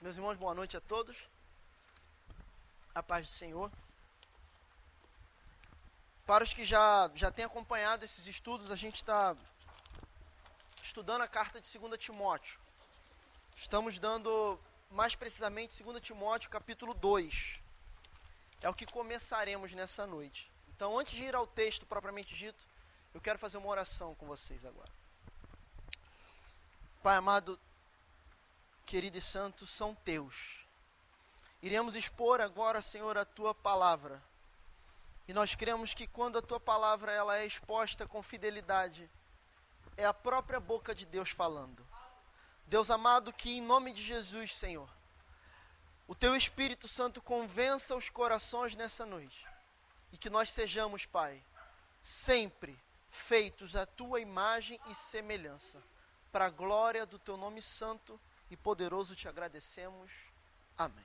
Meus irmãos, boa noite a todos. A paz do Senhor. Para os que já, já têm acompanhado esses estudos, a gente está estudando a carta de 2 Timóteo. Estamos dando mais precisamente 2 Timóteo capítulo 2. É o que começaremos nessa noite. Então, antes de ir ao texto propriamente dito, eu quero fazer uma oração com vocês agora. Pai amado, querido e santo, são teus. Iremos expor agora, Senhor, a tua palavra. E nós cremos que quando a tua palavra ela é exposta com fidelidade, é a própria boca de Deus falando. Deus amado, que em nome de Jesus, Senhor, o teu Espírito Santo convença os corações nessa noite. E que nós sejamos, Pai, sempre feitos à tua imagem e semelhança. Para a glória do teu nome santo e poderoso te agradecemos. Amém.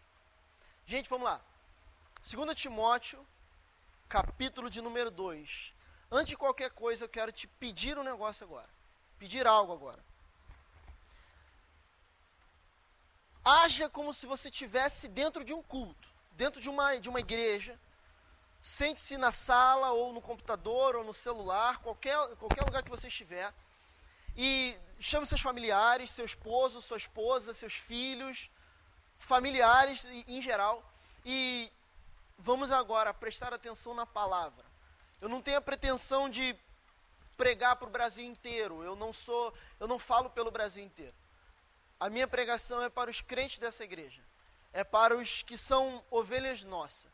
Gente, vamos lá. 2 Timóteo, capítulo de número 2. Antes de qualquer coisa, eu quero te pedir um negócio agora. Pedir algo agora. Haja como se você estivesse dentro de um culto, dentro de uma, de uma igreja. Sente-se na sala, ou no computador, ou no celular, qualquer, qualquer lugar que você estiver. E chame seus familiares, seu esposo, sua esposa, seus filhos, familiares em geral. E vamos agora prestar atenção na palavra. Eu não tenho a pretensão de pregar para o Brasil inteiro. Eu não sou, eu não falo pelo Brasil inteiro. A minha pregação é para os crentes dessa igreja. É para os que são ovelhas nossas,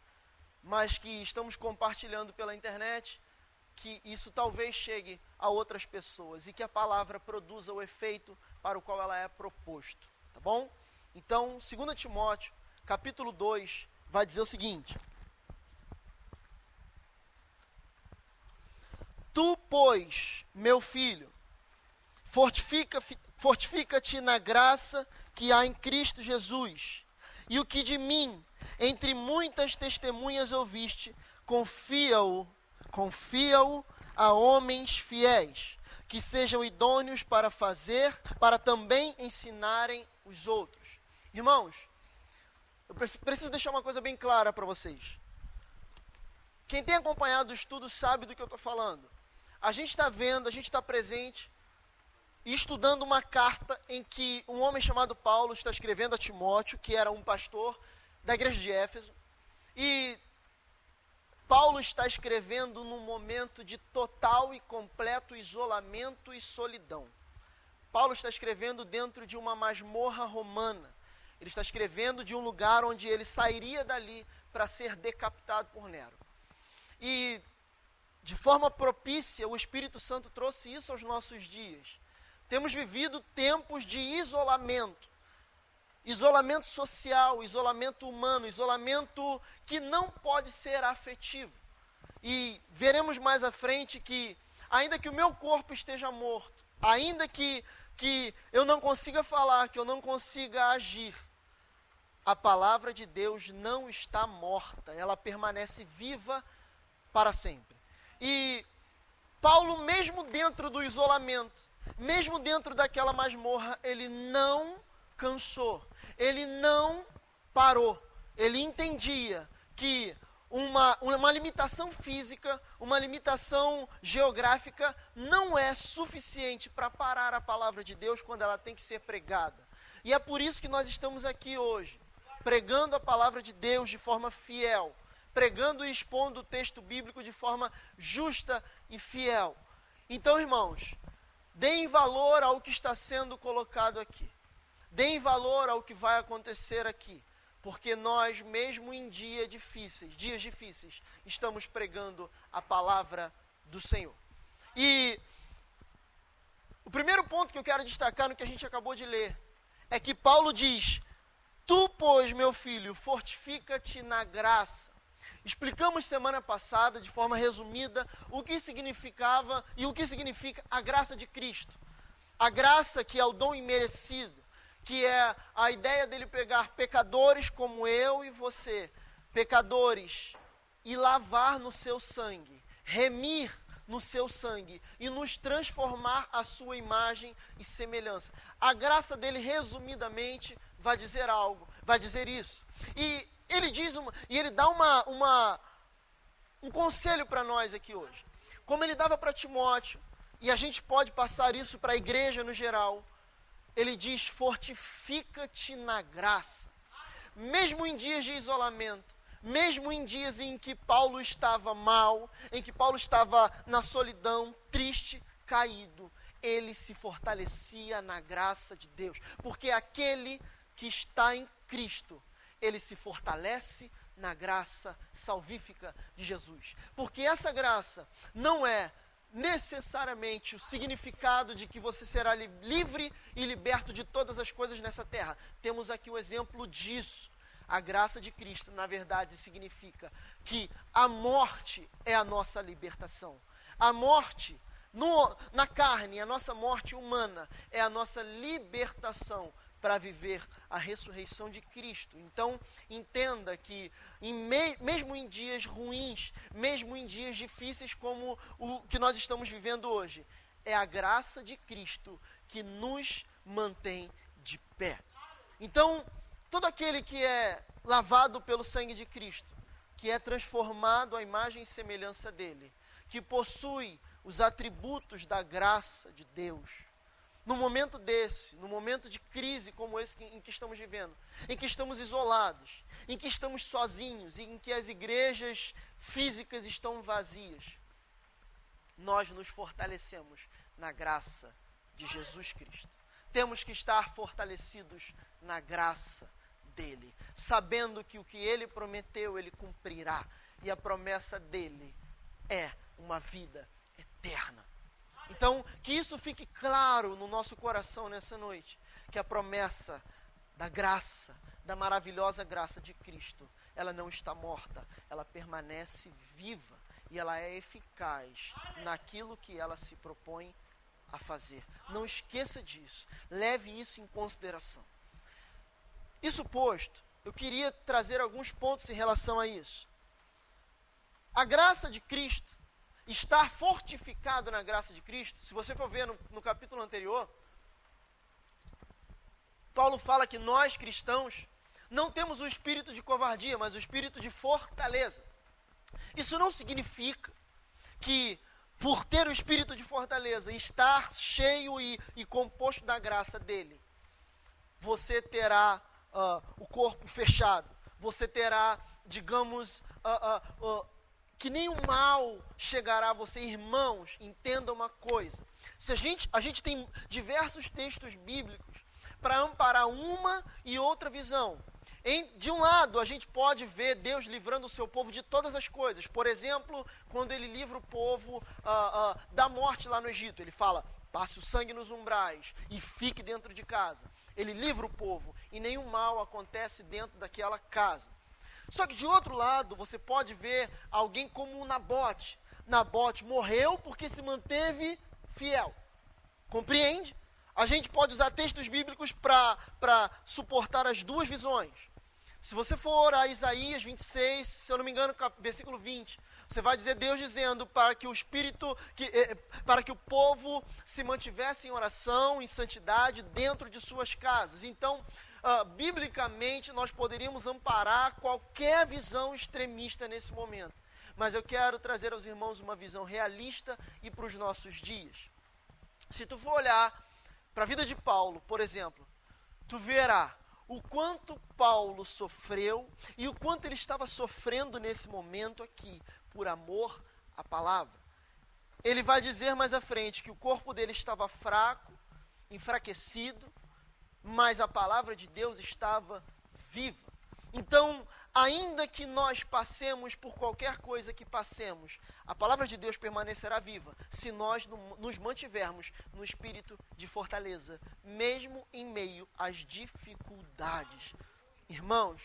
mas que estamos compartilhando pela internet, que isso talvez chegue a outras pessoas e que a palavra produza o efeito para o qual ela é proposto, tá bom? Então, 2 Timóteo, capítulo 2, vai dizer o seguinte: Tu, pois, meu filho, fortifica Fortifica-te na graça que há em Cristo Jesus. E o que de mim, entre muitas testemunhas ouviste, confia-o, confia-o a homens fiéis, que sejam idôneos para fazer, para também ensinarem os outros. Irmãos, eu preciso deixar uma coisa bem clara para vocês. Quem tem acompanhado o estudo sabe do que eu estou falando. A gente está vendo, a gente está presente e estudando uma carta em que um homem chamado Paulo está escrevendo a Timóteo, que era um pastor da igreja de Éfeso. E Paulo está escrevendo num momento de total e completo isolamento e solidão. Paulo está escrevendo dentro de uma masmorra romana. Ele está escrevendo de um lugar onde ele sairia dali para ser decapitado por Nero. E de forma propícia, o Espírito Santo trouxe isso aos nossos dias. Temos vivido tempos de isolamento. Isolamento social, isolamento humano, isolamento que não pode ser afetivo. E veremos mais à frente que, ainda que o meu corpo esteja morto, ainda que, que eu não consiga falar, que eu não consiga agir, a palavra de Deus não está morta, ela permanece viva para sempre. E Paulo, mesmo dentro do isolamento, mesmo dentro daquela masmorra, ele não cansou, ele não parou, ele entendia que uma, uma limitação física, uma limitação geográfica não é suficiente para parar a palavra de Deus quando ela tem que ser pregada. E é por isso que nós estamos aqui hoje, pregando a palavra de Deus de forma fiel, pregando e expondo o texto bíblico de forma justa e fiel. Então, irmãos, Deem valor ao que está sendo colocado aqui. Deem valor ao que vai acontecer aqui. Porque nós, mesmo em dias difíceis, dias difíceis, estamos pregando a palavra do Senhor. E o primeiro ponto que eu quero destacar no que a gente acabou de ler é que Paulo diz: Tu, pois, meu filho, fortifica-te na graça Explicamos semana passada, de forma resumida, o que significava e o que significa a graça de Cristo. A graça que é o dom imerecido, que é a ideia dele pegar pecadores como eu e você, pecadores, e lavar no seu sangue, remir no seu sangue e nos transformar à sua imagem e semelhança. A graça dele, resumidamente, vai dizer algo, vai dizer isso. E ele diz uma, e ele dá uma, uma um conselho para nós aqui hoje. Como ele dava para Timóteo, e a gente pode passar isso para a igreja no geral. Ele diz: fortifica-te na graça. Mesmo em dias de isolamento, mesmo em dias em que Paulo estava mal, em que Paulo estava na solidão, triste, caído, ele se fortalecia na graça de Deus, porque aquele que está em Cristo, ele se fortalece na graça salvífica de Jesus. Porque essa graça não é necessariamente o significado de que você será livre e liberto de todas as coisas nessa terra. Temos aqui o exemplo disso. A graça de Cristo, na verdade, significa que a morte é a nossa libertação. A morte no, na carne, a nossa morte humana é a nossa libertação para viver a ressurreição de Cristo. Então, entenda que, em me, mesmo em dias ruins, mesmo em dias difíceis como o que nós estamos vivendo hoje, é a graça de Cristo que nos mantém de pé. Então, todo aquele que é lavado pelo sangue de Cristo, que é transformado à imagem e semelhança dele, que possui os atributos da graça de Deus, no momento desse, no momento de crise como esse em que estamos vivendo, em que estamos isolados, em que estamos sozinhos, em que as igrejas físicas estão vazias, nós nos fortalecemos na graça de Jesus Cristo. Temos que estar fortalecidos na graça dele, sabendo que o que ele prometeu, ele cumprirá, e a promessa dele é uma vida eterna. Então, que isso fique claro no nosso coração nessa noite, que a promessa da graça, da maravilhosa graça de Cristo, ela não está morta, ela permanece viva e ela é eficaz naquilo que ela se propõe a fazer. Não esqueça disso, leve isso em consideração. Isso posto, eu queria trazer alguns pontos em relação a isso. A graça de Cristo estar fortificado na graça de Cristo, se você for ver no, no capítulo anterior, Paulo fala que nós cristãos não temos o espírito de covardia, mas o espírito de fortaleza. Isso não significa que, por ter o espírito de fortaleza, estar cheio e, e composto da graça dele, você terá uh, o corpo fechado, você terá, digamos, uh, uh, que nenhum mal chegará a você, irmãos, entenda uma coisa. Se a gente, a gente tem diversos textos bíblicos para amparar uma e outra visão. Em, de um lado, a gente pode ver Deus livrando o seu povo de todas as coisas. Por exemplo, quando ele livra o povo ah, ah, da morte lá no Egito, ele fala: passe o sangue nos umbrais e fique dentro de casa. Ele livra o povo e nenhum mal acontece dentro daquela casa. Só que de outro lado, você pode ver alguém como Nabote. Nabote morreu porque se manteve fiel. Compreende? A gente pode usar textos bíblicos para suportar as duas visões. Se você for a Isaías 26, se eu não me engano, versículo 20, você vai dizer Deus dizendo para que o espírito, que, eh, para que o povo se mantivesse em oração, em santidade dentro de suas casas. Então, uh, biblicamente, nós poderíamos amparar qualquer visão extremista nesse momento. Mas eu quero trazer aos irmãos uma visão realista e para os nossos dias. Se tu for olhar para a vida de Paulo, por exemplo, tu verá o quanto Paulo sofreu e o quanto ele estava sofrendo nesse momento aqui, por amor à palavra. Ele vai dizer mais à frente que o corpo dele estava fraco, enfraquecido, mas a palavra de Deus estava viva. Então, ainda que nós passemos por qualquer coisa que passemos, a palavra de Deus permanecerá viva se nós nos mantivermos no espírito de fortaleza, mesmo em meio às dificuldades. Irmãos,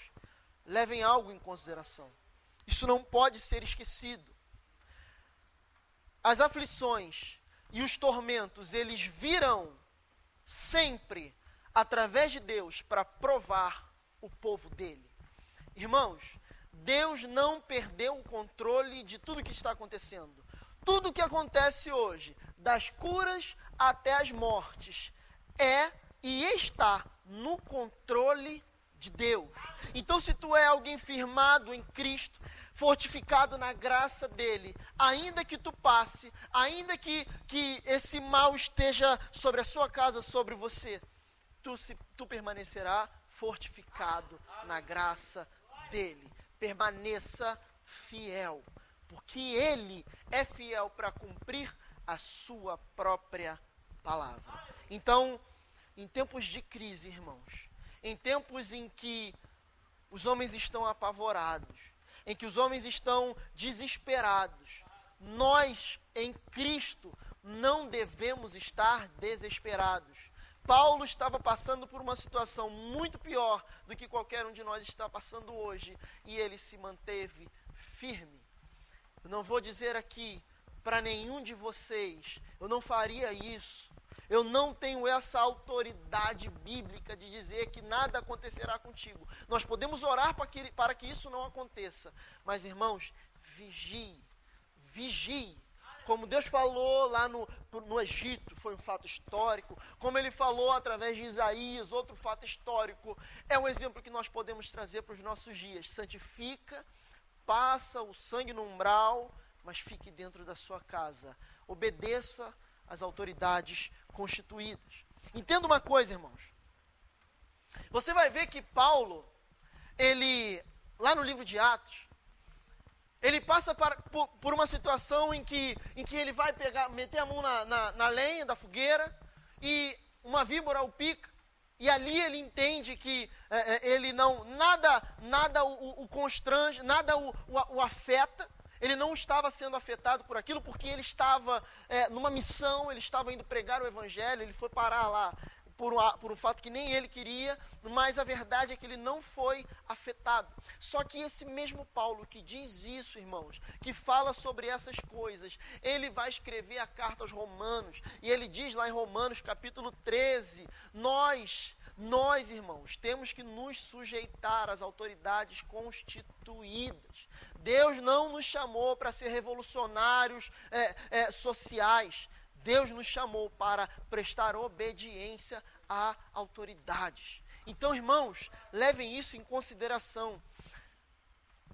levem algo em consideração. Isso não pode ser esquecido. As aflições e os tormentos, eles virão sempre através de Deus para provar o povo dele. Irmãos, Deus não perdeu o controle de tudo que está acontecendo. Tudo que acontece hoje, das curas até as mortes, é e está no controle de Deus. Então, se tu é alguém firmado em Cristo, fortificado na graça dele, ainda que tu passe, ainda que, que esse mal esteja sobre a sua casa, sobre você, tu, se, tu permanecerá fortificado na graça dele. Permaneça fiel, porque ele é fiel para cumprir a sua própria palavra. Então, em tempos de crise, irmãos, em tempos em que os homens estão apavorados, em que os homens estão desesperados, nós em Cristo não devemos estar desesperados. Paulo estava passando por uma situação muito pior do que qualquer um de nós está passando hoje e ele se manteve firme. Eu não vou dizer aqui para nenhum de vocês, eu não faria isso, eu não tenho essa autoridade bíblica de dizer que nada acontecerá contigo. Nós podemos orar para que, para que isso não aconteça. Mas, irmãos, vigie. Vigie. Como Deus falou lá no, no Egito, foi um fato histórico. Como Ele falou através de Isaías, outro fato histórico. É um exemplo que nós podemos trazer para os nossos dias. Santifica, passa o sangue no umbral, mas fique dentro da sua casa. Obedeça as autoridades constituídas. Entenda uma coisa, irmãos. Você vai ver que Paulo, ele, lá no livro de Atos, ele passa para, por, por, uma situação em que, em que ele vai pegar, meter a mão na, na, na lenha da fogueira e uma víbora o pica. E ali ele entende que é, é ele não nada nada o, o constrange, nada o, o, o afeta ele não estava sendo afetado por aquilo porque ele estava é, numa missão, ele estava indo pregar o evangelho, ele foi parar lá por um, por um fato que nem ele queria, mas a verdade é que ele não foi afetado. Só que esse mesmo Paulo que diz isso, irmãos, que fala sobre essas coisas, ele vai escrever a carta aos Romanos, e ele diz lá em Romanos capítulo 13: Nós, nós, irmãos, temos que nos sujeitar às autoridades constituídas. Deus não nos chamou para ser revolucionários é, é, sociais. Deus nos chamou para prestar obediência a autoridades. Então, irmãos, levem isso em consideração.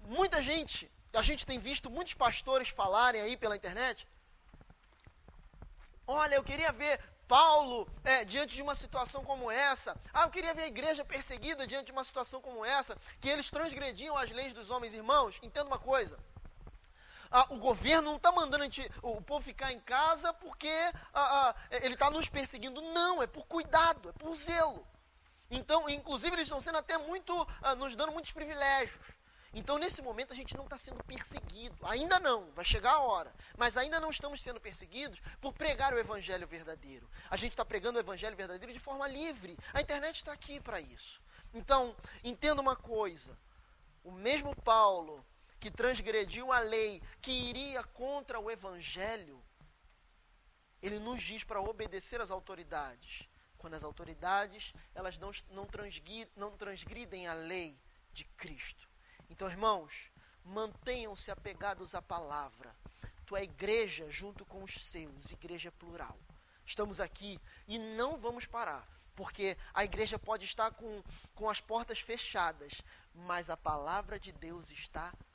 Muita gente, a gente tem visto muitos pastores falarem aí pela internet. Olha, eu queria ver Paulo é, diante de uma situação como essa. Ah, eu queria ver a igreja perseguida diante de uma situação como essa, que eles transgrediam as leis dos homens irmãos. Entenda uma coisa. Ah, o governo não está mandando gente, o povo ficar em casa porque ah, ah, ele está nos perseguindo. Não, é por cuidado, é por zelo. Então, inclusive, eles estão sendo até muito, ah, nos dando muitos privilégios. Então, nesse momento, a gente não está sendo perseguido. Ainda não, vai chegar a hora. Mas ainda não estamos sendo perseguidos por pregar o evangelho verdadeiro. A gente está pregando o evangelho verdadeiro de forma livre. A internet está aqui para isso. Então, entenda uma coisa: o mesmo Paulo que transgrediu a lei, que iria contra o evangelho, ele nos diz para obedecer às autoridades. Quando as autoridades elas não, não, não transgridem a lei de Cristo. Então, irmãos, mantenham-se apegados à palavra. Tu é igreja junto com os seus, igreja plural. Estamos aqui e não vamos parar, porque a igreja pode estar com, com as portas fechadas, mas a palavra de Deus está viva.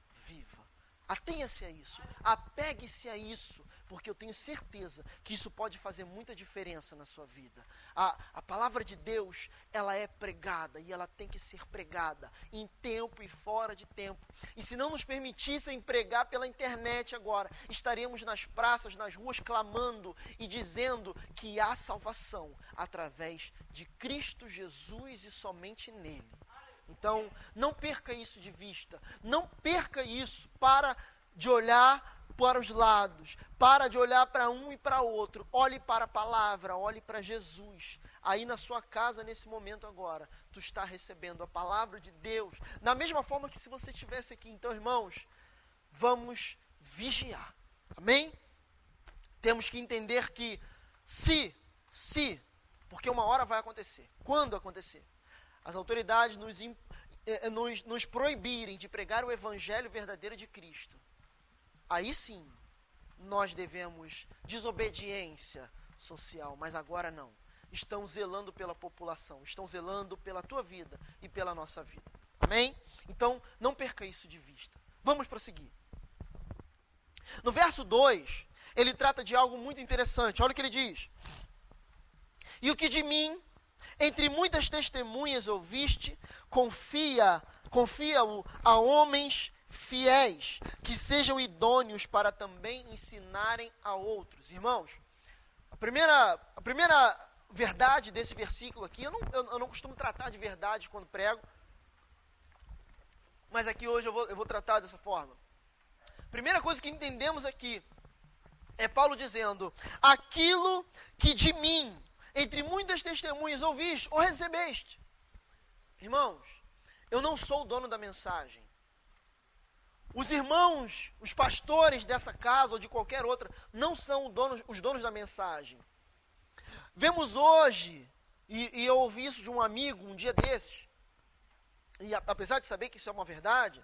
Atenha-se a isso, apegue-se a isso, porque eu tenho certeza que isso pode fazer muita diferença na sua vida. A, a palavra de Deus, ela é pregada e ela tem que ser pregada em tempo e fora de tempo. E se não nos permitissem pregar pela internet agora, estaríamos nas praças, nas ruas, clamando e dizendo que há salvação através de Cristo Jesus e somente nele. Então, não perca isso de vista. Não perca isso para de olhar para os lados, para de olhar para um e para outro. Olhe para a palavra, olhe para Jesus. Aí na sua casa, nesse momento agora, tu está recebendo a palavra de Deus. Da mesma forma que se você estivesse aqui. Então, irmãos, vamos vigiar. Amém? Temos que entender que se, se, porque uma hora vai acontecer. Quando acontecer? As autoridades nos, eh, eh, nos, nos proibirem de pregar o evangelho verdadeiro de Cristo, aí sim nós devemos desobediência social, mas agora não. estão zelando pela população, estão zelando pela tua vida e pela nossa vida. Amém? Então, não perca isso de vista. Vamos prosseguir. No verso 2, ele trata de algo muito interessante. Olha o que ele diz. E o que de mim, entre muitas testemunhas ouviste, confia, confia-o a homens fiéis, que sejam idôneos para também ensinarem a outros. Irmãos, a primeira, a primeira verdade desse versículo aqui, eu não, eu, eu não costumo tratar de verdade quando prego, mas aqui hoje eu vou, eu vou tratar dessa forma. Primeira coisa que entendemos aqui é Paulo dizendo: aquilo que de mim, entre muitas testemunhas, ouviste ou recebeste. Irmãos, eu não sou o dono da mensagem. Os irmãos, os pastores dessa casa ou de qualquer outra, não são donos, os donos da mensagem. Vemos hoje, e, e eu ouvi isso de um amigo um dia desses, e apesar de saber que isso é uma verdade,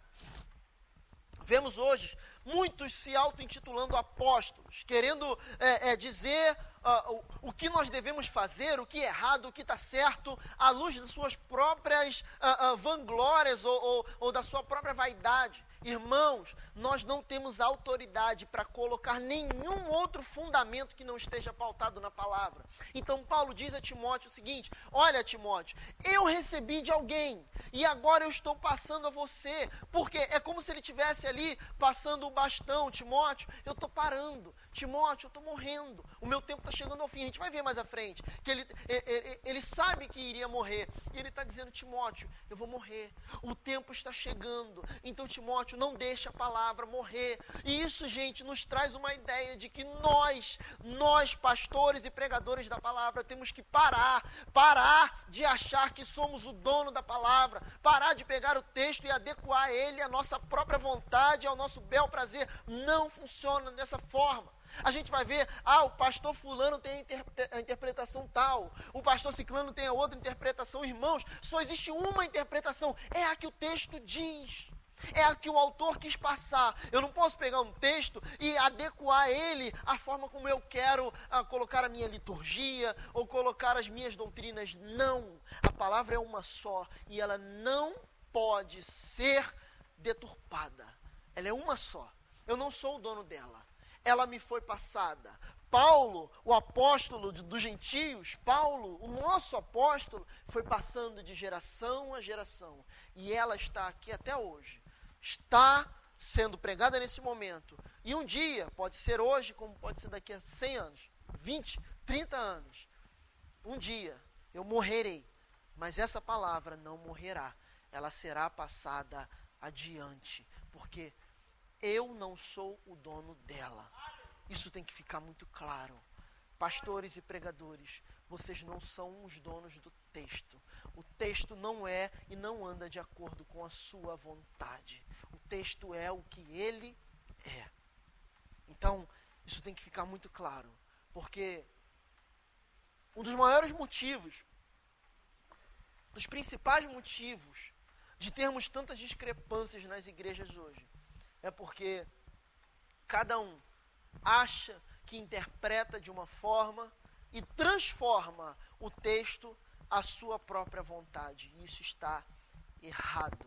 vemos hoje muitos se auto-intitulando apóstolos, querendo é, é, dizer uh, o, o, que nós devemos fazer, o que é errado, o que está certo, à luz das suas próprias uh, uh, vanglórias ou, ou, ou da sua própria vaidade. Irmãos, nós não temos autoridade para colocar nenhum outro fundamento que não esteja pautado na palavra. Então, Paulo diz a Timóteo o seguinte: Olha, Timóteo, eu recebi de alguém e agora eu estou passando a você, porque é como se ele tivesse ali passando bastão. Timóteo, eu estou parando. Timóteo, eu estou morrendo. O meu tempo está chegando ao fim. A gente vai ver mais à frente que ele, ele, ele sabe que iria morrer e ele está dizendo: Timóteo, eu vou morrer. O tempo está chegando. Então, Timóteo, não deixe a palavra morrer. E isso, gente, nos traz uma ideia de que nós, nós, pastores e pregadores da palavra, temos que parar, parar de achar que somos o dono da palavra, parar de pegar o texto e adequar ele à nossa própria vontade, ao nosso bel prazer. Não funciona dessa forma. A gente vai ver, ah, o pastor fulano tem a, a, interpretação tal, o pastor ciclano tem a outra interpretação. Irmãos, só existe uma interpretação, é a que o texto diz. É a que o autor quis passar. Eu não posso pegar um texto e adequar ele à forma como eu quero ah, colocar a minha liturgia ou colocar as minhas doutrinas. Não. A palavra é uma só e ela não pode ser deturpada. Ela é uma só. Eu não sou o dono dela. Ela me foi passada. Paulo, o apóstolo dos gentios, Paulo, o nosso apóstolo, foi passando de geração a geração. E ela está aqui até hoje está sendo pregada nesse momento. E um dia, pode ser hoje, como pode ser daqui a 100 anos, 20, 30 anos. Um dia eu morrerei, mas essa palavra não morrerá. Ela será passada adiante, porque eu não sou o dono dela. Isso tem que ficar muito claro. Pastores e pregadores, vocês não são os donos do texto. O texto não é e não anda de acordo com a sua vontade texto é o que ele é. Então, isso tem que ficar muito claro, porque um dos maiores motivos, dos principais motivos de termos tantas discrepâncias nas igrejas hoje, é porque cada um acha que interpreta de uma forma e transforma o texto à sua própria vontade. E isso está errado.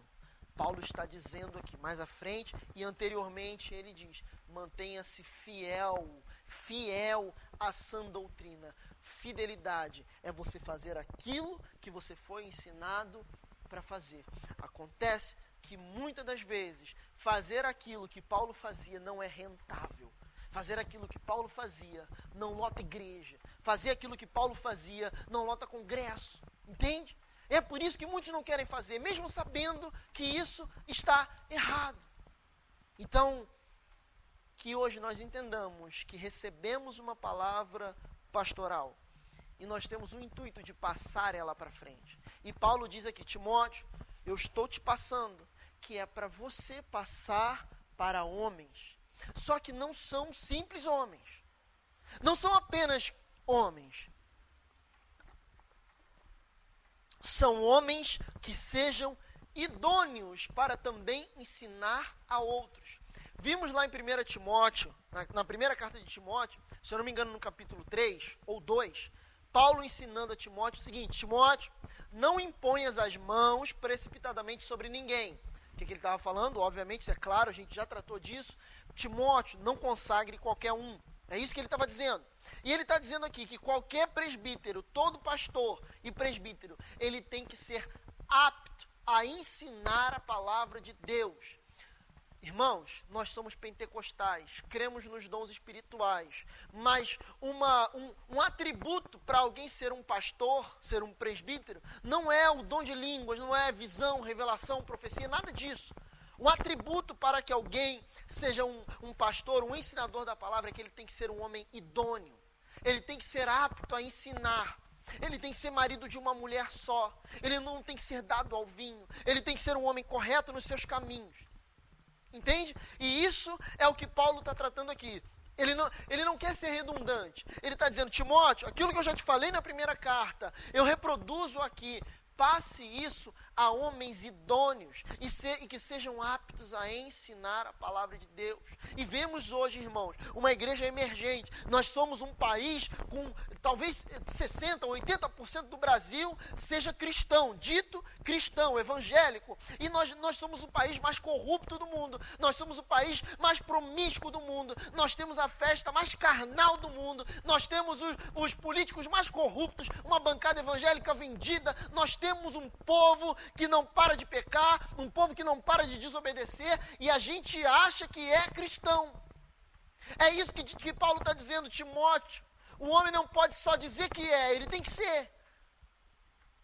Paulo está dizendo aqui mais à frente e anteriormente ele diz: mantenha-se fiel, fiel à sã doutrina. Fidelidade é você fazer aquilo que você foi ensinado para fazer. Acontece que muitas das vezes fazer aquilo que Paulo fazia não é rentável. Fazer aquilo que Paulo fazia não lota igreja. Fazer aquilo que Paulo fazia não lota congresso. Entende? É por isso que muitos não querem fazer, mesmo sabendo que isso está errado. Então, que hoje nós entendamos que recebemos uma palavra pastoral e nós temos o intuito de passar ela para frente. E Paulo diz aqui, Timóteo, eu estou te passando, que é para você passar para homens. Só que não são simples homens. Não são apenas homens, são homens que sejam idôneos para também ensinar a outros. Vimos lá em 1 Timóteo, na, na, primeira carta de Timóteo, se eu não me engano, no capítulo 3 ou 2, Paulo ensinando a Timóteo o seguinte: Timóteo, não imponhas as mãos precipitadamente sobre ninguém. O que, que ele estava falando? Obviamente, isso é claro, a gente já tratou disso. Timóteo, não consagre qualquer um. É isso que ele estava dizendo. E ele está dizendo aqui que qualquer presbítero, todo pastor e presbítero, ele tem que ser apto a ensinar a palavra de Deus. Irmãos, nós somos pentecostais, cremos nos dons espirituais, mas uma, um, um atributo para alguém ser um pastor, ser um presbítero, não é o dom de línguas, não é visão, revelação, profecia, nada disso. Um atributo para que alguém seja um, um pastor, um ensinador da palavra, é que ele tem que ser um homem idôneo, ele tem que ser apto a ensinar. Ele tem que ser marido de uma mulher só. Ele não tem que ser dado ao vinho. Ele tem que ser um homem correto nos seus caminhos. Entende? E isso é o que Paulo está tratando aqui. Ele não, ele não quer ser redundante. Ele está dizendo, Timóteo, aquilo que eu já te falei na primeira carta, eu reproduzo aqui. Passe isso a homens idôneos e, se, e, que sejam aptos a ensinar a palavra de Deus. E vemos hoje, irmãos, uma igreja emergente. Nós somos um país com talvez 60% ou 80% do Brasil seja cristão, dito cristão, evangélico. E nós, nós somos o país mais corrupto do mundo. Nós somos o país mais promíscuo do mundo. Nós temos a festa mais carnal do mundo. Nós temos os, os políticos mais corruptos, uma bancada evangélica vendida. Nós temos um povo que não para de pecar, um povo que não para de desobedecer, e a gente acha que é cristão. É isso que, que Paulo está dizendo, Timóteo. O homem não pode só dizer que é, ele tem que ser.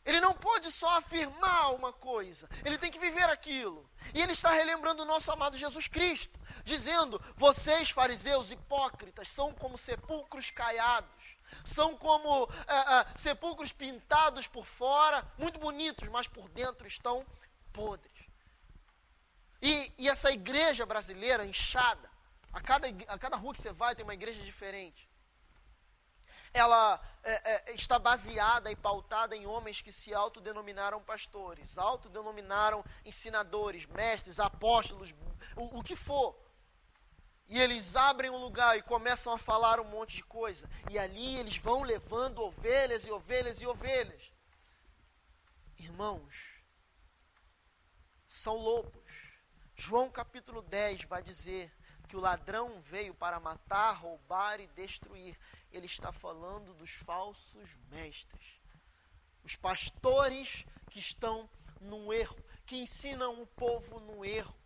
Ele não pode só afirmar uma coisa, ele tem que viver aquilo. E ele está relembrando o nosso amado Jesus Cristo, dizendo: Vocês, fariseus hipócritas, são como sepulcros caiados, são como é, é, sepulcros pintados por fora, muito bonitos, mas por dentro estão podres. E, e essa igreja brasileira inchada, a cada, a cada rua que você vai tem uma igreja diferente ela é, é, está baseada e pautada em homens que se autodenominaram pastores, autodenominaram ensinadores, mestres, apóstolos, o, o que for. E eles abrem um lugar e começam a falar um monte de coisa. E ali eles vão levando ovelhas e ovelhas e ovelhas. Irmãos, são lobos. João capítulo 10 vai dizer que o ladrão veio para matar, roubar e destruir. Ele está falando dos falsos mestres. Os pastores que estão no erro, que ensinam o povo no erro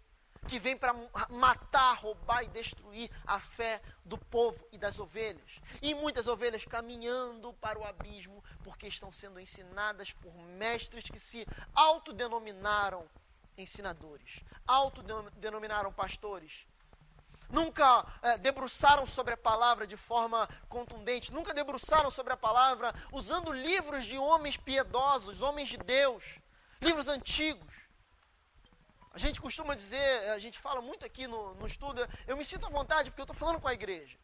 que vem para matar, roubar e destruir a fé do povo e das ovelhas. E muitas ovelhas caminhando para o abismo, porque estão sendo ensinadas por mestres que se autodenominaram ensinadores, autodenominaram pastores. Nunca é, debruçaram sobre a palavra de forma contundente, nunca debruçaram sobre a palavra usando livros de homens piedosos, homens de Deus, livros antigos a gente costuma dizer, a gente fala muito aqui no, no estudo, eu me sinto à vontade porque eu estou falando com a igreja.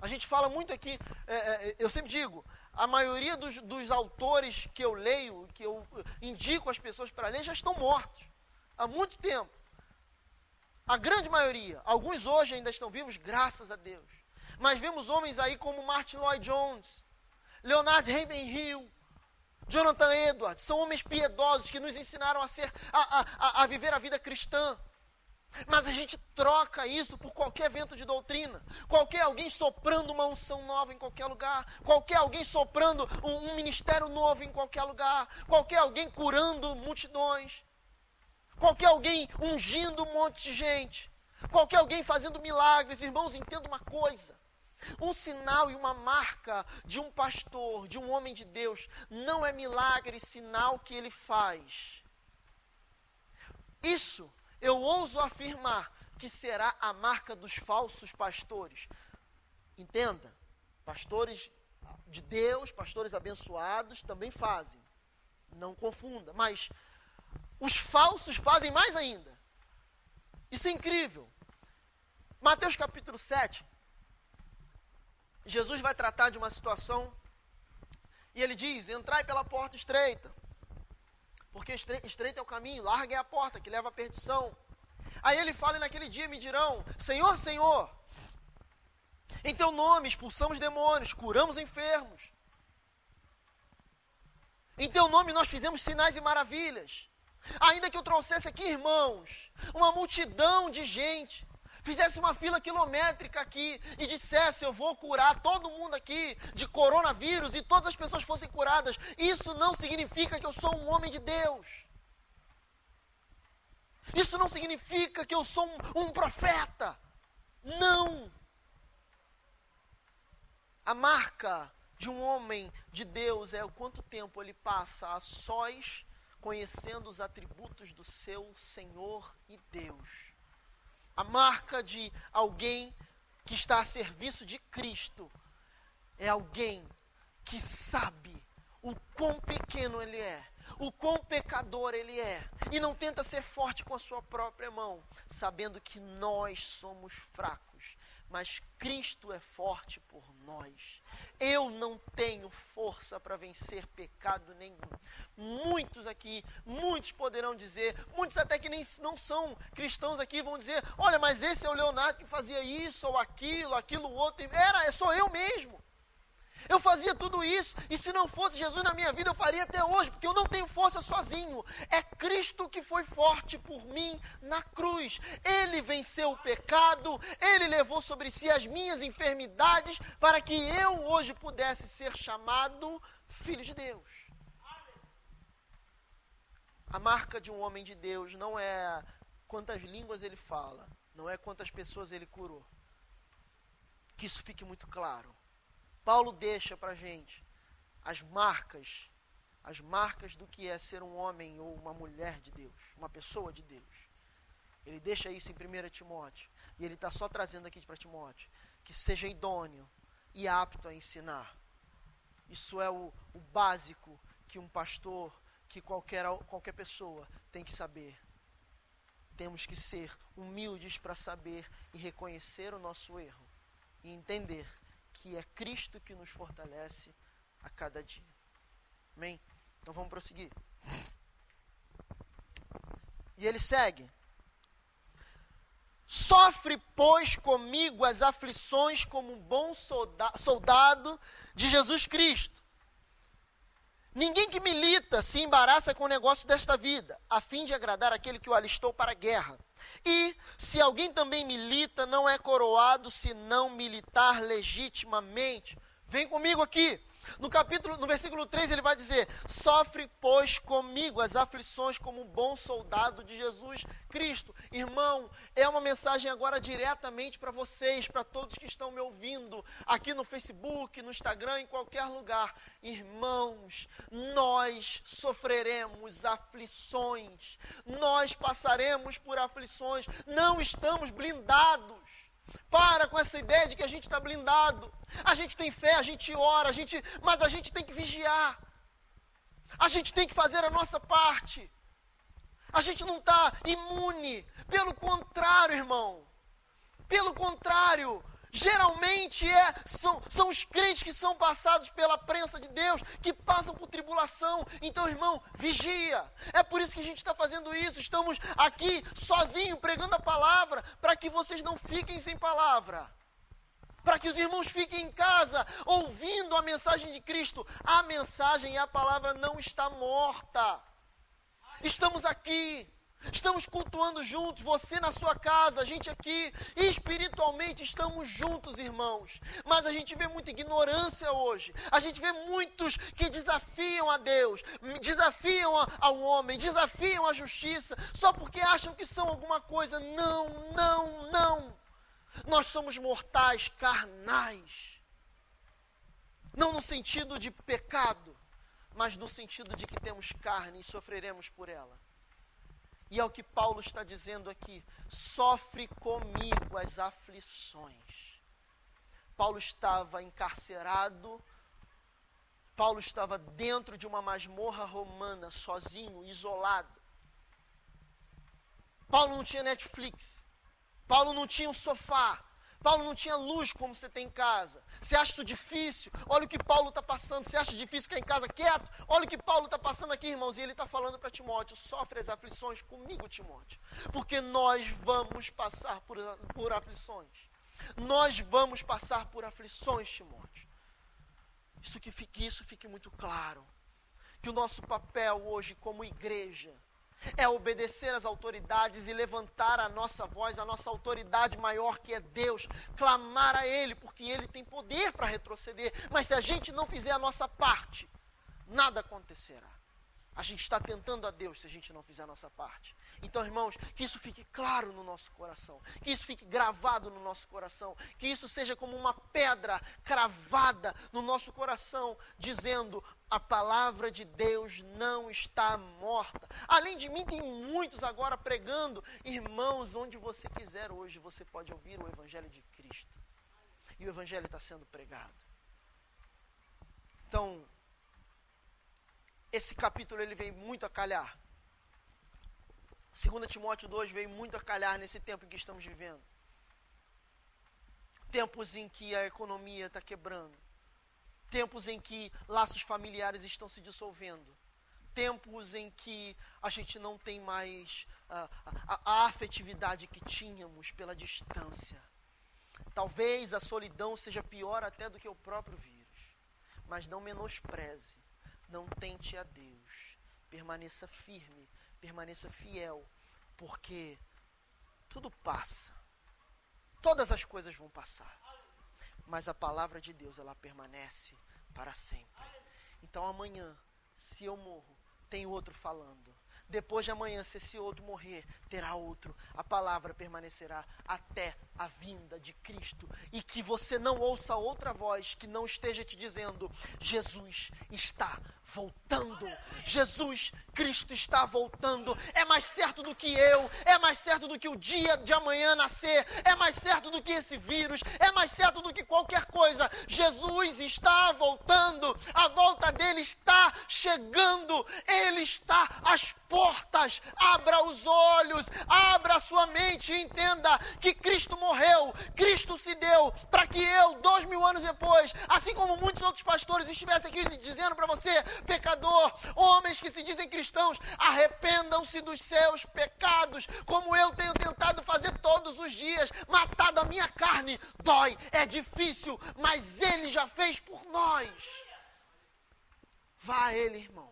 A gente fala muito aqui, é, é, eu sempre digo, a maioria dos, dos, autores que eu leio, que eu indico as pessoas para ler, já estão mortos há muito tempo. A grande maioria, alguns hoje ainda estão vivos, graças a Deus. Mas vemos homens aí como Martin Lloyd Jones, Leonard Ravenhill, Jonathan Edwards, são homens piedosos que nos ensinaram a, ser, a, a, a viver a vida cristã. Mas a gente troca isso por qualquer vento de doutrina, qualquer alguém soprando uma unção nova em qualquer lugar, qualquer alguém soprando um, um ministério novo em qualquer lugar, qualquer alguém curando multidões, qualquer alguém ungindo um monte de gente, qualquer alguém fazendo milagres. Irmãos, entenda uma coisa: um sinal e uma marca de um pastor, de um homem de Deus, não é milagre sinal que ele faz. Isso eu ouso afirmar que será a marca dos falsos pastores. Entenda, pastores de Deus, pastores abençoados também fazem. Não confunda, mas os falsos fazem mais ainda. Isso é incrível. Mateus capítulo 7, Jesus vai tratar de uma situação e ele diz: entrai pela porta estreita, porque estreita é o caminho, larga é a porta que leva à perdição. Aí ele fala: e naquele dia me dirão: Senhor, Senhor, em teu nome expulsamos demônios, curamos enfermos. Em teu nome nós fizemos sinais e maravilhas. Ainda que eu trouxesse aqui, irmãos, uma multidão de gente, fizesse uma fila quilométrica aqui e dissesse: Eu vou curar todo mundo aqui de coronavírus e todas as pessoas fossem curadas, isso não significa que eu sou um homem de Deus. Isso não significa que eu sou um, um profeta. Não. A marca de um homem de Deus é o quanto tempo ele passa a sós conhecendo os atributos do seu Senhor e Deus. A marca de alguém que está a serviço de Cristo. É alguém que sabe o quão pequeno ele é, o quão pecador ele é, e não tenta ser forte com a sua própria mão, sabendo que nós somos fracos, mas Cristo é forte por nós. Eu não tenho força para vencer pecado nenhum. Muitos aqui, muitos poderão dizer, muitos até que nem não são cristãos aqui vão dizer: olha, mas esse é o Leonardo que fazia isso ou aquilo, aquilo outro. Era, sou eu mesmo. Eu fazia tudo isso, e se não fosse Jesus na minha vida, eu faria até hoje, porque eu não tenho força sozinho. É Cristo que foi forte por mim na cruz. Ele venceu o pecado, ele levou sobre si as minhas enfermidades, para que eu hoje pudesse ser chamado filho de Deus. A marca de um homem de Deus não é quantas línguas ele fala, não é quantas pessoas ele curou. Que isso fique muito claro. Paulo deixa para a gente as marcas, as marcas do que é ser um homem ou uma mulher de Deus, uma pessoa de Deus. Ele deixa isso em 1 Timóteo. E ele está só trazendo aqui para Timóteo que seja idôneo e apto a ensinar. Isso é o, o básico que um pastor, que qualquer, qualquer pessoa tem que saber. Temos que ser humildes para saber e reconhecer o nosso erro e entender que é Cristo que nos fortalece a cada dia. Amém? Então vamos prosseguir. E ele segue. Sofre, pois, comigo as aflições como um bom soldado de Jesus Cristo. Ninguém que milita se embaraça com o negócio desta vida, a fim de agradar aquele que o alistou para a guerra. E, se alguém também milita, não é coroado se não militar legitimamente. Vem comigo aqui. No capítulo, no versículo 3, ele vai dizer: Sofre, pois, comigo as aflições como um bom soldado de Jesus Cristo. Irmão, é uma mensagem agora diretamente para vocês, para todos que estão me ouvindo, aqui no Facebook, no Instagram, em qualquer lugar. Irmãos, nós sofreremos aflições, nós passaremos por aflições, não estamos blindados. Para com essa ideia de que a gente está blindado. A gente tem fé, a gente ora, a gente, mas a gente tem que vigiar. A gente tem que fazer a nossa parte. A gente não está imune. Pelo contrário, irmão. Pelo contrário, Geralmente é, são, são os crentes que são passados pela prensa de Deus, que passam por tribulação. Então, irmão, vigia. É por isso que a gente está fazendo isso. Estamos aqui sozinhos pregando a palavra, para que vocês não fiquem sem palavra. Para que os irmãos fiquem em casa ouvindo a mensagem de Cristo. A mensagem e a palavra não está morta. Estamos aqui Estamos cultuando juntos, você na sua casa, a gente aqui, espiritualmente estamos juntos, irmãos. Mas a gente vê muita ignorância hoje. A gente vê muitos que desafiam a Deus, desafiam ao homem, desafiam a justiça, só porque acham que são alguma coisa. Não, não, não. Nós somos mortais, carnais. Não no sentido de pecado, mas no sentido de que temos carne e sofreremos por ela. E é o que Paulo está dizendo aqui: sofre comigo as aflições. Paulo estava encarcerado, Paulo estava dentro de uma masmorra romana, sozinho, isolado. Paulo não tinha Netflix, Paulo não tinha um sofá, Paulo não tinha luz como você tem em casa. Você acha isso difícil? Olha o que Paulo está passando. Você acha difícil ficar em casa quieto? Olha o que Paulo está passando aqui, irmãos. E ele está falando para Timóteo: sofre as aflições comigo, Timóteo. Porque nós vamos passar por, por aflições. Nós vamos passar por aflições, Timóteo. Isso que, fique, isso fique muito claro. que o nosso papel hoje como igreja é obedecer às autoridades e levantar a nossa voz, a nossa autoridade maior que é Deus, clamar a Ele, porque Ele tem poder para retroceder. Mas se a gente não fizer a nossa parte, nada acontecerá. A gente está tentando a Deus se a gente não fizer a nossa parte. Então, irmãos, que isso fique claro no nosso coração, que isso fique gravado no nosso coração, que isso seja como uma pedra cravada no nosso coração, dizendo: a palavra de Deus não está morta. Além de mim, tem muitos agora pregando. Irmãos, onde você quiser hoje, você pode ouvir o Evangelho de Cristo. E o Evangelho está sendo pregado. Então, esse capítulo ele vem muito a calhar. 2 Timóteo 2 veio muito a calhar nesse tempo em que estamos vivendo. Tempos em que a economia está quebrando. Tempos em que laços familiares estão se dissolvendo. Tempos em que a gente não tem mais a, a, a afetividade que tínhamos pela distância. Talvez a solidão seja pior até do que o próprio vírus. Mas não menospreze não tente a Deus. Permaneça firme, permaneça fiel, porque tudo passa. Todas as coisas vão passar. Mas a palavra de Deus, ela permanece para sempre. Então amanhã, se eu morro, tem outro falando. Depois de amanhã, se esse outro morrer, terá outro. A palavra permanecerá até a vinda de Cristo. E que você não ouça outra voz que não esteja te dizendo: Jesus está voltando. Jesus Cristo está voltando. É mais certo do que eu, é mais certo do que o dia de amanhã nascer, é mais certo do que esse vírus, é mais certo do que qualquer coisa. Jesus está voltando. A volta dele está chegando. Ele está às portas. Abra os olhos, abra a sua mente e entenda que Cristo morreu, Cristo se deu para que eu, dois mil anos depois, assim como muitos outros pastores, estivesse aqui dizendo para você, pecador, homens que se dizem cristãos, arrependam-se dos seus pecados, como eu tenho tentado fazer todos os dias, matado a minha carne, dói, é difícil, mas Ele já fez por nós. Vá a Ele, irmãos.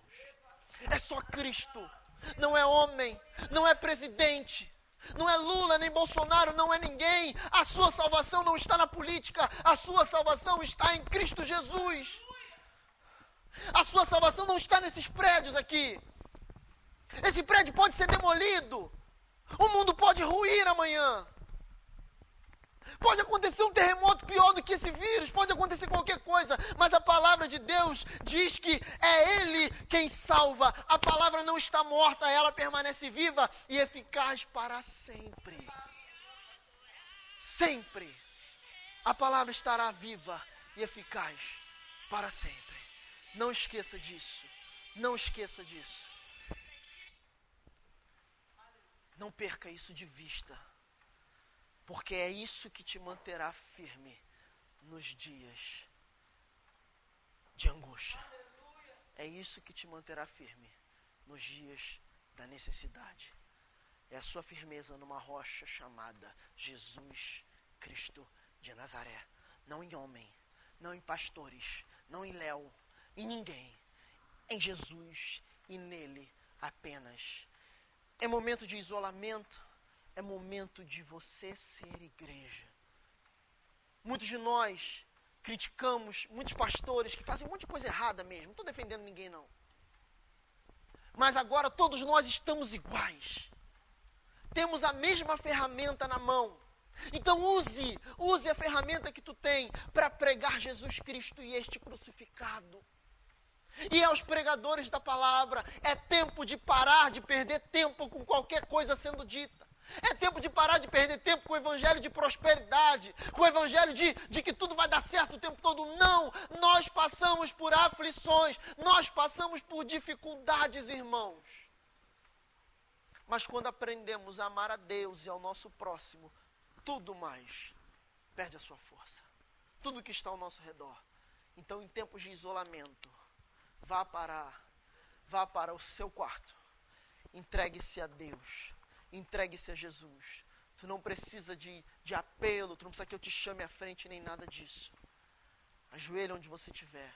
É só Cristo não é homem, não é presidente, não é Lula nem Bolsonaro, não é ninguém. A sua salvação não está na política, a sua salvação está em Cristo Jesus. A sua salvação não está nesses prédios aqui. Esse prédio pode ser demolido. O mundo pode ruir amanhã. Pode acontecer um terremoto pior do que esse vírus, pode acontecer qualquer coisa, mas a palavra de Deus diz que é Ele quem salva. A palavra não está morta, ela permanece viva e eficaz para sempre. Sempre. A palavra estará viva e eficaz para sempre. Não esqueça disso. Não esqueça disso. Não perca isso de vista. Porque é isso que te manterá firme nos dias de angústia. É isso que te manterá firme nos dias da necessidade. É a sua firmeza numa rocha chamada Jesus Cristo de Nazaré. Não em homem, não em pastores, não em Léo, em ninguém. Em Jesus e nele apenas. É momento de isolamento, é momento de você ser igreja. Muitos de nós criticamos muitos pastores que fazem um monte de coisa errada mesmo. Não estou defendendo ninguém, não. Mas agora todos nós estamos iguais. Temos a mesma ferramenta na mão. Então use, use a ferramenta que tu tem para pregar Jesus Cristo e este crucificado. E aos pregadores da palavra, é tempo de parar de perder tempo com qualquer coisa sendo dita. É tempo de parar de perder tempo com o evangelho de prosperidade, com o evangelho de, de que tudo vai dar certo o tempo todo. Não! Nós passamos por aflições, nós passamos por dificuldades, irmãos. Mas quando aprendemos a amar a Deus e ao nosso próximo, tudo mais perde a sua força. Tudo que está ao nosso redor. Então, em tempos de isolamento, vá para, vá para o seu quarto. Entregue-se a Deus entregue-se a Jesus. Tu não precisa de, de apelo, tu não precisa que eu te chame à frente nem nada disso. Ajoelha onde você estiver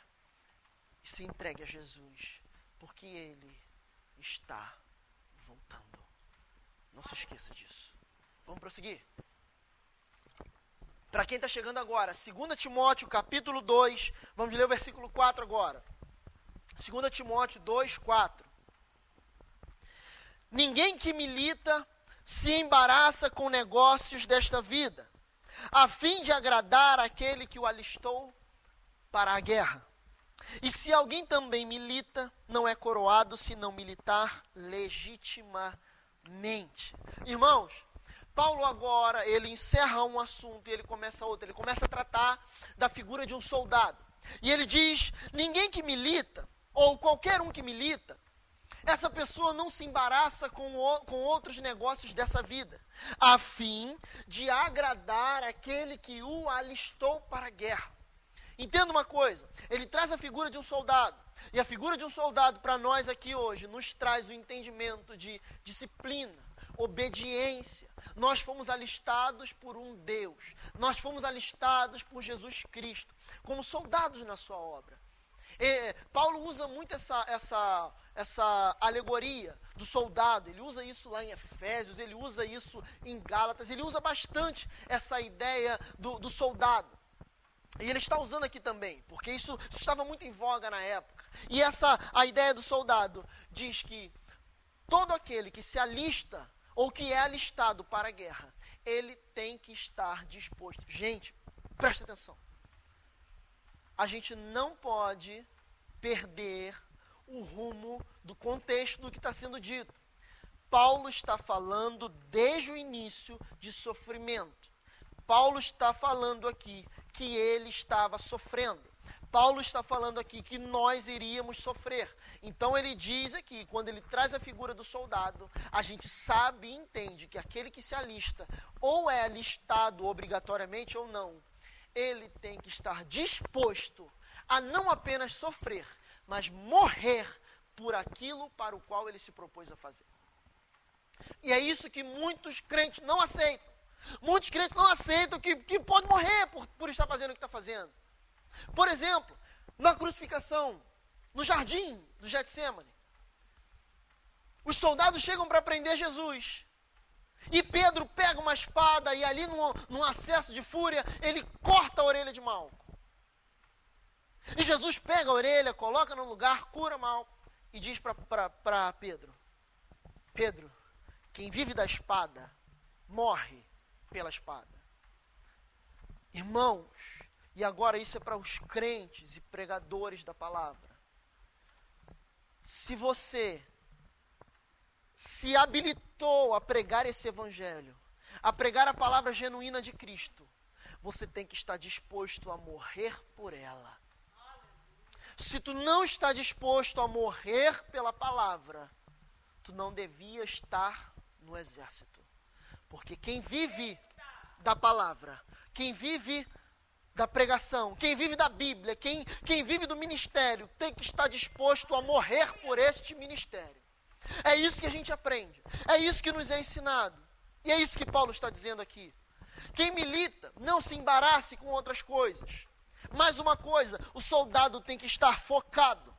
e se entregue a Jesus. porque ele está voltando. Não se esqueça disso. Vamos prosseguir. Para quem está chegando agora, 2 Timóteo capítulo 2, vamos ler o versículo 4 agora. 2 Timóteo 2, 4. Ninguém que milita se embaraça com negócios desta vida, a fim de agradar aquele que o alistou para a guerra. E se alguém também milita, não é coroado se não militar legitimamente. Irmãos, Paulo agora, ele encerra um assunto e ele começa outro. Ele começa a tratar da figura de um soldado. E ele diz: ninguém que milita, ou qualquer um que milita, essa pessoa não se embaraça com, o, com outros negócios dessa vida, a fim de agradar aquele que o alistou para a guerra. Entenda uma coisa: ele traz a figura de um soldado. E a figura de um soldado para nós aqui hoje nos traz o entendimento de disciplina, obediência. Nós fomos alistados por um Deus. Nós fomos alistados por Jesus Cristo como soldados na sua obra. E, Paulo usa muito essa, essa, essa alegoria do soldado. Ele usa isso lá em Efésios, ele usa isso em Gálatas, ele usa bastante essa ideia do, do soldado. E ele está usando aqui também, porque isso, isso, estava muito em voga na época. E essa a ideia do soldado diz que todo aquele que se alista ou que é alistado para a guerra, ele tem que estar disposto. Gente, preste atenção. A gente não pode perder o rumo do contexto do que está sendo dito. Paulo está falando desde o início de sofrimento. Paulo está falando aqui que ele estava sofrendo. Paulo está falando aqui que nós iríamos sofrer. Então ele diz aqui, quando ele traz a figura do soldado, a gente sabe e entende que aquele que se alista, ou é alistado obrigatoriamente ou não, ele tem que estar disposto a não apenas sofrer, mas morrer por aquilo para o qual ele se propôs a fazer. E é isso que muitos crentes não aceitam. Muitos crentes não aceitam que, que pode morrer por, por estar fazendo o que está fazendo. Por exemplo, na crucificação, no jardim do Getsemane, os soldados chegam para prender Jesus. E Pedro pega uma espada e ali, num, num acesso de fúria, ele corta a orelha de Malco. E Jesus pega a orelha, coloca no lugar, cura Malco e diz para Pedro: Pedro, quem vive da espada morre pela espada. Irmãos, e agora isso é para os crentes e pregadores da palavra. Se você se habilitou a pregar esse evangelho, a pregar a palavra genuína de Cristo, você tem que estar disposto a morrer por ela. Se tu não está disposto a morrer pela palavra, tu não devia estar no exército. Porque quem vive da palavra, quem vive da pregação, quem vive da Bíblia, quem, quem vive do ministério, tem que estar disposto a morrer por este ministério. É isso que a gente aprende, é isso que nos é ensinado, e é isso que Paulo está dizendo aqui. Quem milita, não se embarace com outras coisas. Mais uma coisa, o soldado tem que estar focado.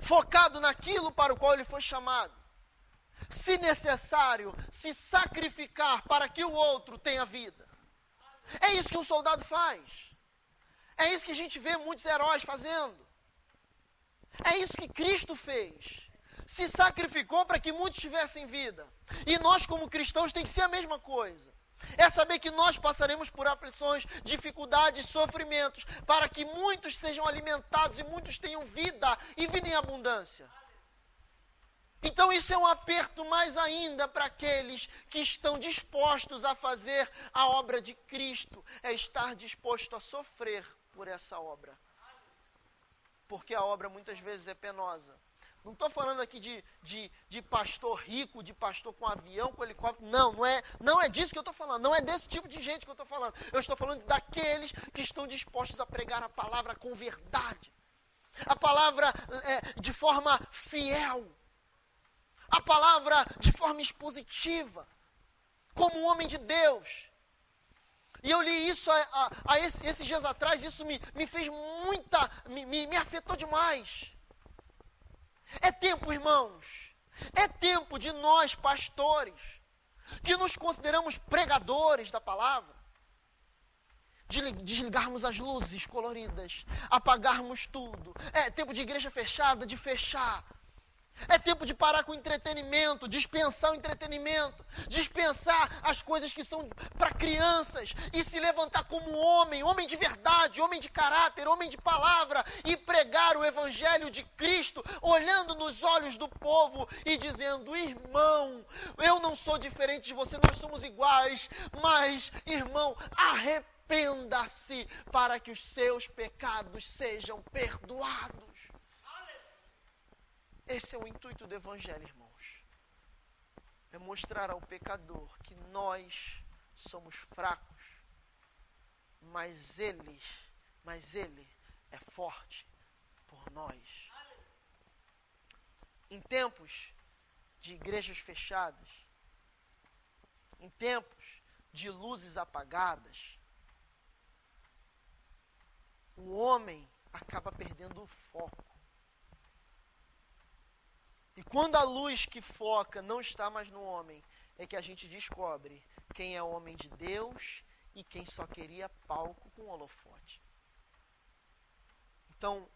Focado naquilo para o qual ele foi chamado. Se necessário, se sacrificar para que o outro tenha vida. É isso que um soldado faz. É isso que a gente vê muitos heróis fazendo. É isso que Cristo fez. Se sacrificou para que muitos tivessem vida. E nós, como cristãos, tem que ser a mesma coisa. É saber que nós passaremos por aflições, dificuldades, sofrimentos, para que muitos sejam alimentados e muitos tenham vida e vida em abundância. Então, isso é um aperto mais ainda para aqueles que estão dispostos a fazer a obra de Cristo, é estar disposto a sofrer por essa obra. Porque a obra muitas vezes é penosa. Não estou falando aqui de, de, de, pastor rico, de pastor com avião, com helicóptero. Não, não é, não é disso que eu estou falando. Não é desse tipo de gente que eu estou falando. Eu estou falando daqueles que estão dispostos a pregar a palavra com verdade. A palavra é, de forma fiel a palavra de forma expositiva, como um homem de Deus. E eu li isso a, a, a esse, esses dias atrás, isso me, me fez muita, me, me, me afetou demais. É tempo, irmãos, é tempo de nós, pastores, que nos consideramos pregadores da palavra, de desligarmos as luzes coloridas, apagarmos tudo. É tempo de igreja fechada, de fechar é tempo de parar com o entretenimento, dispensar o entretenimento, dispensar as coisas que são para crianças e se levantar como homem, homem de verdade, homem de caráter, homem de palavra e pregar o evangelho de Cristo, olhando nos olhos do povo e dizendo: "Irmão, eu não sou diferente de você, nós somos iguais, mas irmão, arrependa-se para que os seus pecados sejam perdoados." Esse é o intuito do Evangelho, irmãos. É mostrar ao pecador que nós somos fracos, mas Ele, mas Ele é forte por nós. Em tempos de igrejas fechadas, em tempos de luzes apagadas, o homem acaba perdendo o foco. E quando a luz que foca não está mais no homem, é que a gente descobre quem é homem de Deus e quem só queria palco com holofote. Então,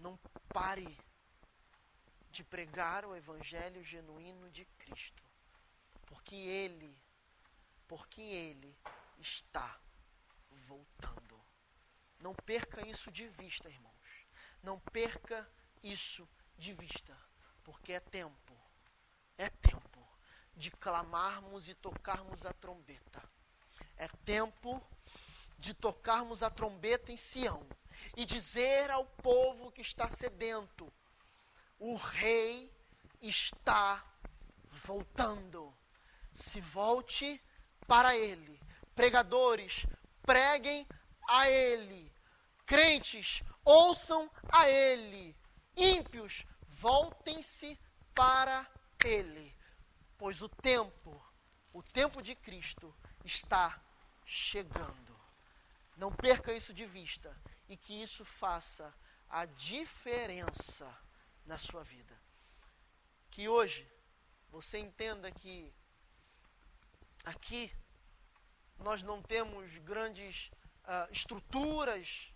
não pare de pregar o evangelho genuíno de Cristo, porque ele, porque ele está voltando. Não perca isso de vista, irmãos. Não perca isso de vista porque é tempo, é tempo de clamarmos e tocarmos a trombeta. É tempo de tocarmos a trombeta em Sião e dizer ao povo que está sedento: o rei está voltando. Se volte para ele. Pregadores, preguem a ele. Crentes, ouçam a ele. Ímpios, voltem-se para Ele, pois o tempo, o tempo de Cristo está chegando. Não perca isso de vista e que isso faça a diferença na sua vida. Que hoje você entenda que aqui nós não temos grandes uh, estruturas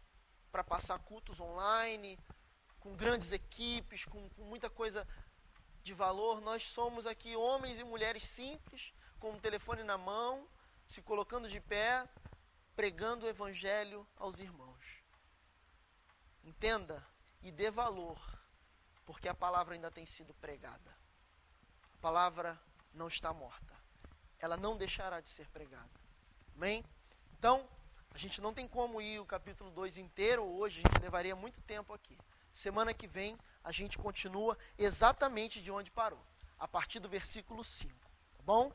para passar cultos online, com grandes equipes, com, com muita coisa de valor. Nós somos aqui homens e mulheres simples, com o um telefone na mão, se colocando de pé, pregando o evangelho aos irmãos. Entenda e dê valor, porque a palavra ainda tem sido pregada. A palavra não está morta. Ela não deixará de ser pregada. Amém? Então, a gente não tem como ir o capítulo 2 inteiro hoje, a gente levaria muito tempo aqui. Semana que vem a gente continua exatamente de onde parou, a partir do versículo 5, tá bom?